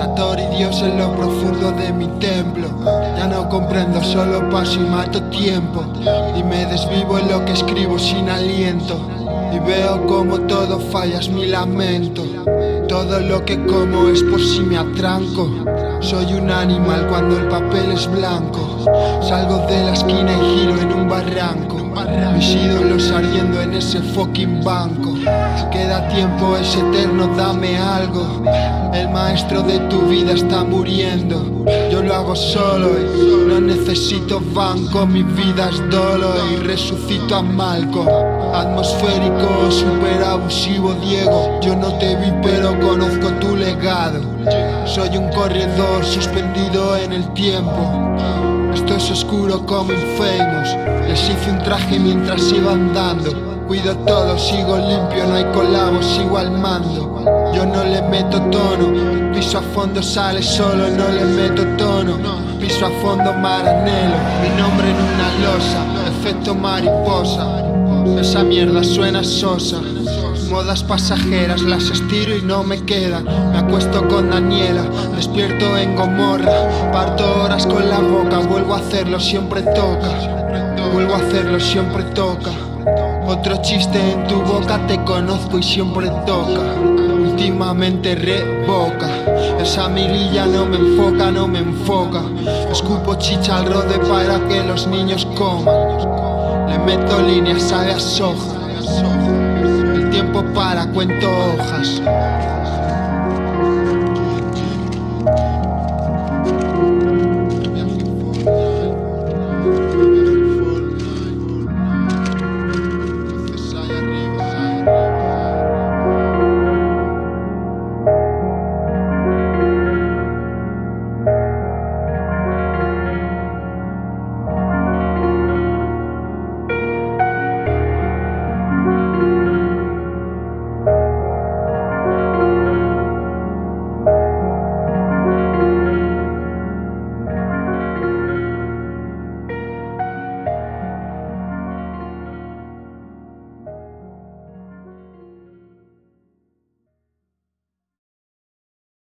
en lo profundo de mi templo. Ya no comprendo, solo paso y mato tiempo. Y me desvivo en lo que escribo sin aliento. Y veo como todo falla, es mi lamento. Todo lo que como es por si me atranco. Soy un animal cuando el papel es blanco. Salgo de la esquina y giro en un barranco. Mis ídolos ardiendo en ese fucking banco. Queda tiempo, es eterno, dame algo. El maestro de tu vida está muriendo. Yo lo hago solo y no necesito banco. Mi vida es dolo y resucito a Malco. Atmosférico, super abusivo, Diego. Yo no te vi, pero conozco tu legado. Soy un corredor suspendido en el tiempo. Esto es oscuro como Infamous. Les hice un traje mientras iba andando. Cuido todo, sigo limpio, no hay colabos, sigo al mando. Yo no le meto tono, piso a fondo, sale solo, no le meto tono. Piso a fondo, maranelo, mi nombre en una losa, efecto mariposa. Esa mierda suena sosa. Modas pasajeras, las estiro y no me quedan. Me acuesto con Daniela, despierto en Gomorra. Parto horas con la boca, vuelvo a hacerlo, siempre toca. Vuelvo a hacerlo, siempre toca. Otro chiste en tu boca, te conozco y siempre toca. Últimamente revoca. Esa mirilla no me enfoca, no me enfoca. Escupo chicha al rode para que los niños coman. Le meto líneas, a para, cuento hojas.